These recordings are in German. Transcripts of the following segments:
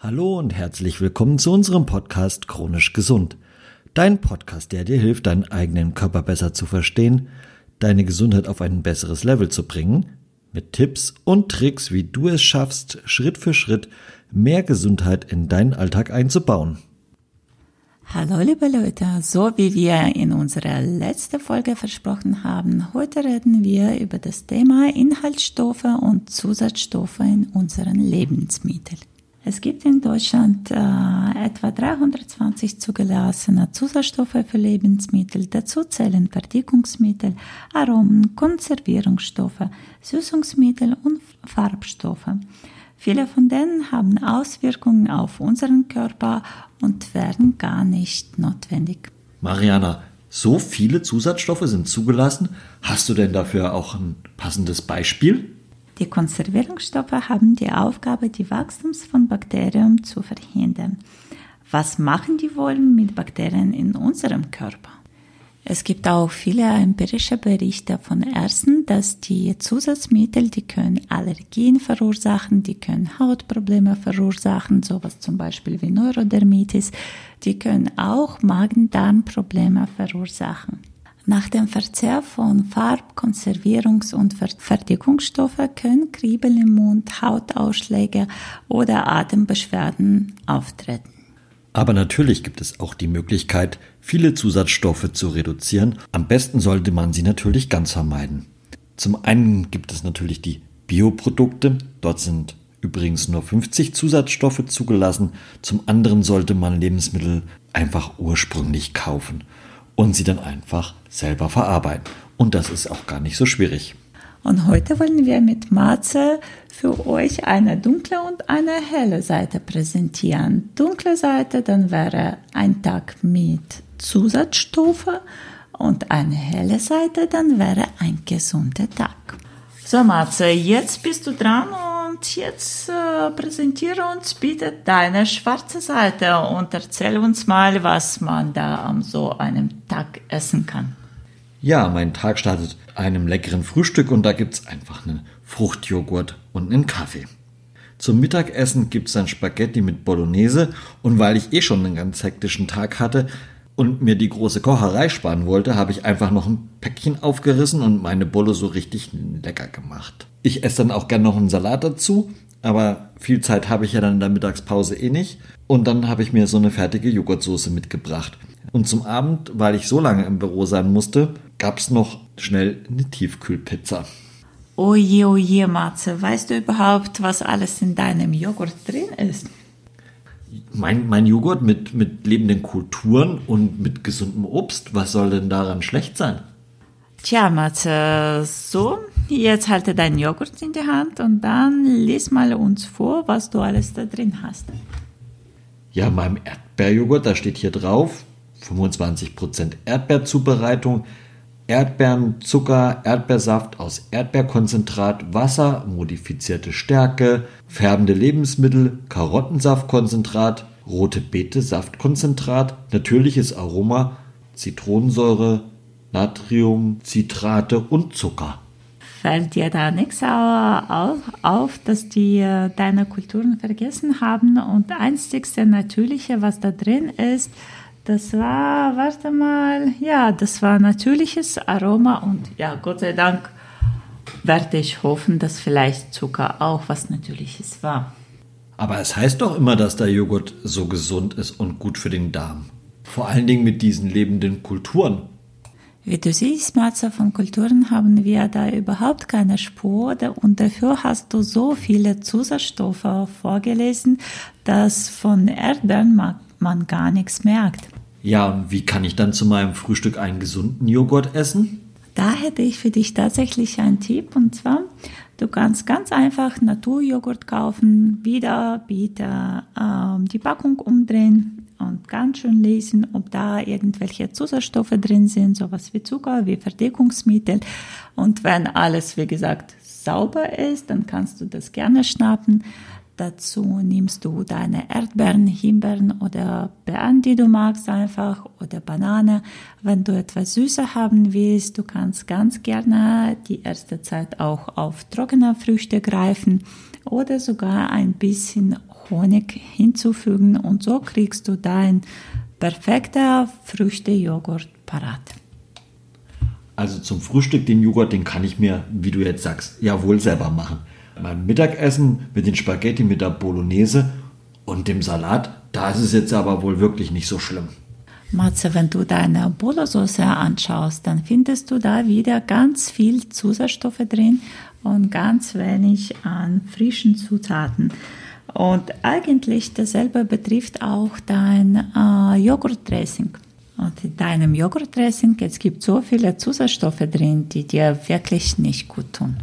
Hallo und herzlich willkommen zu unserem Podcast Chronisch Gesund. Dein Podcast, der dir hilft, deinen eigenen Körper besser zu verstehen, deine Gesundheit auf ein besseres Level zu bringen, mit Tipps und Tricks, wie du es schaffst, Schritt für Schritt mehr Gesundheit in deinen Alltag einzubauen. Hallo liebe Leute, so wie wir in unserer letzten Folge versprochen haben, heute reden wir über das Thema Inhaltsstoffe und Zusatzstoffe in unseren Lebensmitteln. Es gibt in Deutschland äh, etwa 320 zugelassene Zusatzstoffe für Lebensmittel. Dazu zählen Verdickungsmittel, Aromen, Konservierungsstoffe, Süßungsmittel und Farbstoffe. Viele von denen haben Auswirkungen auf unseren Körper und werden gar nicht notwendig. Mariana, so viele Zusatzstoffe sind zugelassen. Hast du denn dafür auch ein passendes Beispiel? Die Konservierungsstoffe haben die Aufgabe, die Wachstums von Bakterien zu verhindern. Was machen die wohl mit Bakterien in unserem Körper? Es gibt auch viele empirische Berichte von Ärzten, dass die Zusatzmittel, die können Allergien verursachen, die können Hautprobleme verursachen, sowas zum Beispiel wie Neurodermitis, die können auch Magen-Darm-Probleme verursachen. Nach dem Verzehr von Farb-, Konservierungs- und Fertigungsstoffen können Kriebel im Mund, Hautausschläge oder Atembeschwerden auftreten. Aber natürlich gibt es auch die Möglichkeit, viele Zusatzstoffe zu reduzieren. Am besten sollte man sie natürlich ganz vermeiden. Zum einen gibt es natürlich die Bioprodukte. Dort sind übrigens nur 50 Zusatzstoffe zugelassen. Zum anderen sollte man Lebensmittel einfach ursprünglich kaufen und sie dann einfach selber verarbeiten. Und das ist auch gar nicht so schwierig. Und heute wollen wir mit Matze für euch eine dunkle und eine helle Seite präsentieren. Dunkle Seite, dann wäre ein Tag mit Zusatzstoffe und eine helle Seite, dann wäre ein gesunder Tag. So Matze, jetzt bist du dran und jetzt äh, präsentiere uns bitte deine schwarze Seite und erzähl uns mal, was man da an so einem Tag essen kann. Ja, mein Tag startet einem leckeren Frühstück und da gibt's einfach einen Fruchtjoghurt und einen Kaffee. Zum Mittagessen gibt's dann Spaghetti mit Bolognese und weil ich eh schon einen ganz hektischen Tag hatte und mir die große Kocherei sparen wollte, habe ich einfach noch ein Päckchen aufgerissen und meine Bolle so richtig lecker gemacht. Ich esse dann auch gern noch einen Salat dazu, aber viel Zeit habe ich ja dann in der Mittagspause eh nicht. Und dann habe ich mir so eine fertige Joghurtsoße mitgebracht. Und zum Abend, weil ich so lange im Büro sein musste, gab es noch schnell eine Tiefkühlpizza. Oje, oje, Matze, weißt du überhaupt, was alles in deinem Joghurt drin ist? Mein, mein Joghurt mit, mit lebenden Kulturen und mit gesundem Obst, was soll denn daran schlecht sein? Tja, Matze, so, jetzt halte deinen Joghurt in die Hand und dann lies mal uns vor, was du alles da drin hast. Ja, meinem Erdbeerjoghurt, da steht hier drauf, 25% Erdbeerzubereitung, Erdbeeren, Zucker, Erdbeersaft aus Erdbeerkonzentrat, Wasser, modifizierte Stärke, färbende Lebensmittel, Karottensaftkonzentrat, rote Beete Saftkonzentrat, natürliches Aroma, Zitronensäure, Natrium, Zitrate und Zucker. Fällt dir da nichts auf, dass die äh, deine Kulturen vergessen haben und einzigste Natürliche, was da drin ist, das war, warte mal, ja, das war natürliches Aroma und ja, Gott sei Dank werde ich hoffen, dass vielleicht Zucker auch was Natürliches war. Aber es heißt doch immer, dass der Joghurt so gesund ist und gut für den Darm. Vor allen Dingen mit diesen lebenden Kulturen. Wie du siehst, Matze, von Kulturen haben wir da überhaupt keine Spur und dafür hast du so viele Zusatzstoffe vorgelesen, dass von Erdbeeren man gar nichts merkt. Ja, und wie kann ich dann zu meinem Frühstück einen gesunden Joghurt essen? Da hätte ich für dich tatsächlich einen Tipp und zwar, du kannst ganz einfach Naturjoghurt kaufen, wieder bitte ähm, die Packung umdrehen und ganz schön lesen, ob da irgendwelche Zusatzstoffe drin sind, sowas wie Zucker, wie Verdickungsmittel. Und wenn alles, wie gesagt, sauber ist, dann kannst du das gerne schnappen. Dazu nimmst du deine Erdbeeren, Himbeeren oder Beeren, die du magst, einfach oder Banane. Wenn du etwas süßer haben willst, du kannst ganz gerne die erste Zeit auch auf trockene Früchte greifen oder sogar ein bisschen Honig hinzufügen und so kriegst du dein perfekter Früchtejoghurt parat. Also zum Frühstück den Joghurt, den kann ich mir, wie du jetzt sagst, ja wohl selber machen. Beim Mittagessen mit den Spaghetti mit der Bolognese und dem Salat, da ist es jetzt aber wohl wirklich nicht so schlimm. Matze, wenn du deine Bolo-Soße anschaust, dann findest du da wieder ganz viel Zusatzstoffe drin und ganz wenig an frischen Zutaten. Und eigentlich dasselbe betrifft auch dein äh, Joghurtdressing. Und in deinem Joghurtdressing, es gibt so viele Zusatzstoffe drin, die dir wirklich nicht gut tun.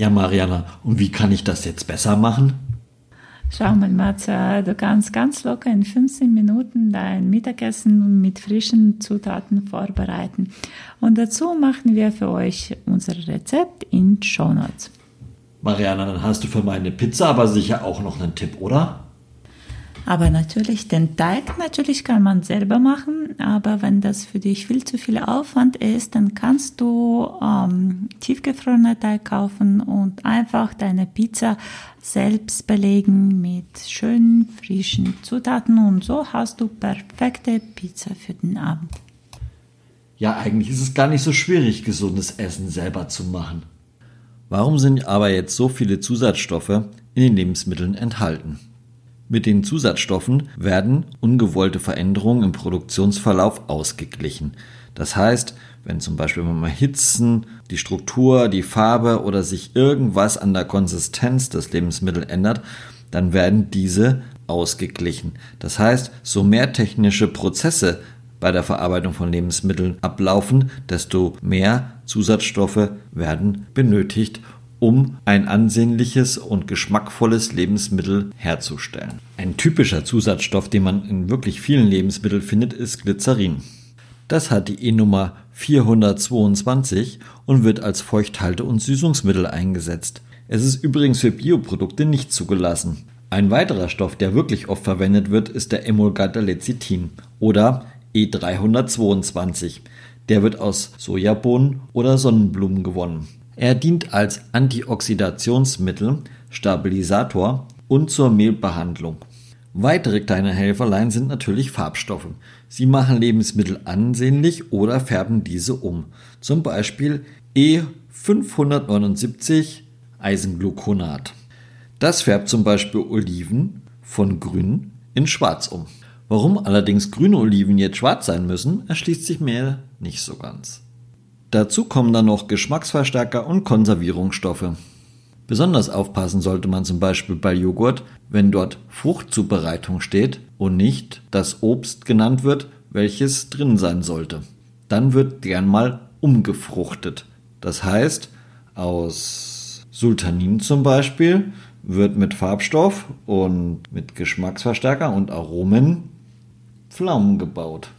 Ja, Mariana, und wie kann ich das jetzt besser machen? Schau mal, Matze, du kannst ganz locker in 15 Minuten dein Mittagessen mit frischen Zutaten vorbereiten. Und dazu machen wir für euch unser Rezept in Show Notes. Mariana, dann hast du für meine Pizza aber sicher auch noch einen Tipp, oder? Aber natürlich, den Teig natürlich kann man selber machen, aber wenn das für dich viel zu viel Aufwand ist, dann kannst du ähm, tiefgefrorener Teig kaufen und einfach deine Pizza selbst belegen mit schönen frischen Zutaten und so hast du perfekte Pizza für den Abend. Ja, eigentlich ist es gar nicht so schwierig, gesundes Essen selber zu machen. Warum sind aber jetzt so viele Zusatzstoffe in den Lebensmitteln enthalten? Mit den Zusatzstoffen werden ungewollte Veränderungen im Produktionsverlauf ausgeglichen. Das heißt, wenn zum Beispiel beim Erhitzen die Struktur, die Farbe oder sich irgendwas an der Konsistenz des Lebensmittels ändert, dann werden diese ausgeglichen. Das heißt, so mehr technische Prozesse bei der Verarbeitung von Lebensmitteln ablaufen, desto mehr Zusatzstoffe werden benötigt, um ein ansehnliches und geschmackvolles Lebensmittel herzustellen. Ein typischer Zusatzstoff, den man in wirklich vielen Lebensmitteln findet, ist Glycerin. Das hat die E-Nummer 422 und wird als Feuchthalte- und Süßungsmittel eingesetzt. Es ist übrigens für Bioprodukte nicht zugelassen. Ein weiterer Stoff, der wirklich oft verwendet wird, ist der Emulgator Lecithin oder E322. Der wird aus Sojabohnen oder Sonnenblumen gewonnen. Er dient als Antioxidationsmittel, Stabilisator und zur Mehlbehandlung. Weitere kleine Helferlein sind natürlich Farbstoffe. Sie machen Lebensmittel ansehnlich oder färben diese um. Zum Beispiel E579 Eisengluconat. Das färbt zum Beispiel Oliven von grün in schwarz um. Warum allerdings grüne Oliven jetzt schwarz sein müssen, erschließt sich mir nicht so ganz. Dazu kommen dann noch Geschmacksverstärker und Konservierungsstoffe. Besonders aufpassen sollte man zum Beispiel bei Joghurt, wenn dort Fruchtzubereitung steht und nicht das Obst genannt wird, welches drin sein sollte. Dann wird gern mal umgefruchtet. Das heißt, aus Sultanin zum Beispiel wird mit Farbstoff und mit Geschmacksverstärker und Aromen Pflaumen gebaut.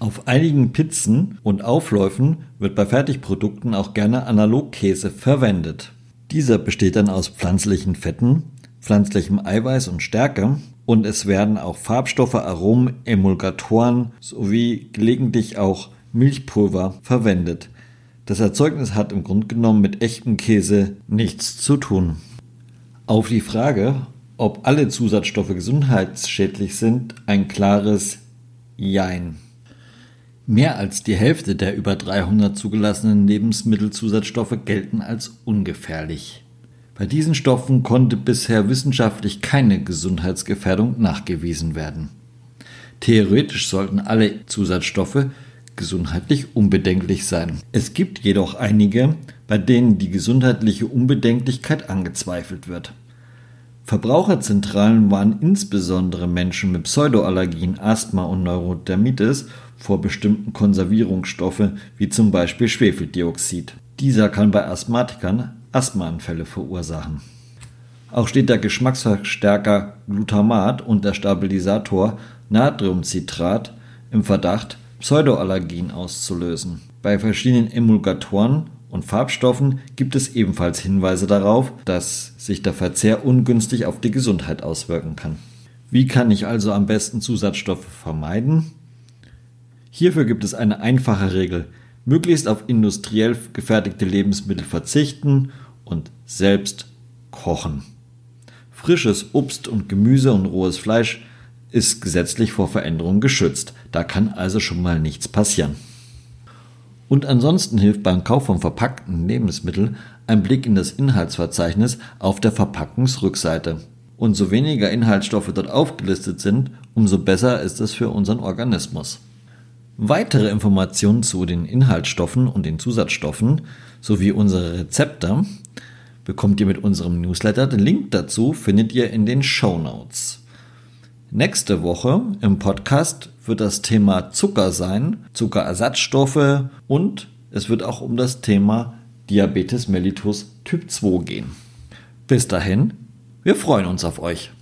Auf einigen Pizzen und Aufläufen wird bei Fertigprodukten auch gerne Analogkäse verwendet. Dieser besteht dann aus pflanzlichen Fetten, pflanzlichem Eiweiß und Stärke und es werden auch Farbstoffe, Aromen, Emulgatoren sowie gelegentlich auch Milchpulver verwendet. Das Erzeugnis hat im Grunde genommen mit echtem Käse nichts zu tun. Auf die Frage, ob alle Zusatzstoffe gesundheitsschädlich sind, ein klares Jein. Mehr als die Hälfte der über 300 zugelassenen Lebensmittelzusatzstoffe gelten als ungefährlich. Bei diesen Stoffen konnte bisher wissenschaftlich keine Gesundheitsgefährdung nachgewiesen werden. Theoretisch sollten alle Zusatzstoffe gesundheitlich unbedenklich sein. Es gibt jedoch einige, bei denen die gesundheitliche Unbedenklichkeit angezweifelt wird. Verbraucherzentralen warnen insbesondere Menschen mit Pseudoallergien, Asthma und Neurodermitis vor bestimmten Konservierungsstoffe wie zum Beispiel Schwefeldioxid. Dieser kann bei Asthmatikern Asthmaanfälle verursachen. Auch steht der Geschmacksverstärker Glutamat und der Stabilisator Natriumcitrat im Verdacht, Pseudoallergien auszulösen. Bei verschiedenen Emulgatoren und Farbstoffen gibt es ebenfalls Hinweise darauf, dass sich der Verzehr ungünstig auf die Gesundheit auswirken kann. Wie kann ich also am besten Zusatzstoffe vermeiden? Hierfür gibt es eine einfache Regel. Möglichst auf industriell gefertigte Lebensmittel verzichten und selbst kochen. Frisches Obst und Gemüse und rohes Fleisch ist gesetzlich vor Veränderung geschützt. Da kann also schon mal nichts passieren. Und ansonsten hilft beim Kauf von verpackten Lebensmitteln ein Blick in das Inhaltsverzeichnis auf der Verpackungsrückseite. Und so weniger Inhaltsstoffe dort aufgelistet sind, umso besser ist es für unseren Organismus. Weitere Informationen zu den Inhaltsstoffen und den Zusatzstoffen sowie unsere Rezepte bekommt ihr mit unserem Newsletter. Den Link dazu findet ihr in den Show Notes. Nächste Woche im Podcast wird das Thema Zucker sein, Zuckerersatzstoffe und es wird auch um das Thema Diabetes mellitus Typ 2 gehen. Bis dahin, wir freuen uns auf euch.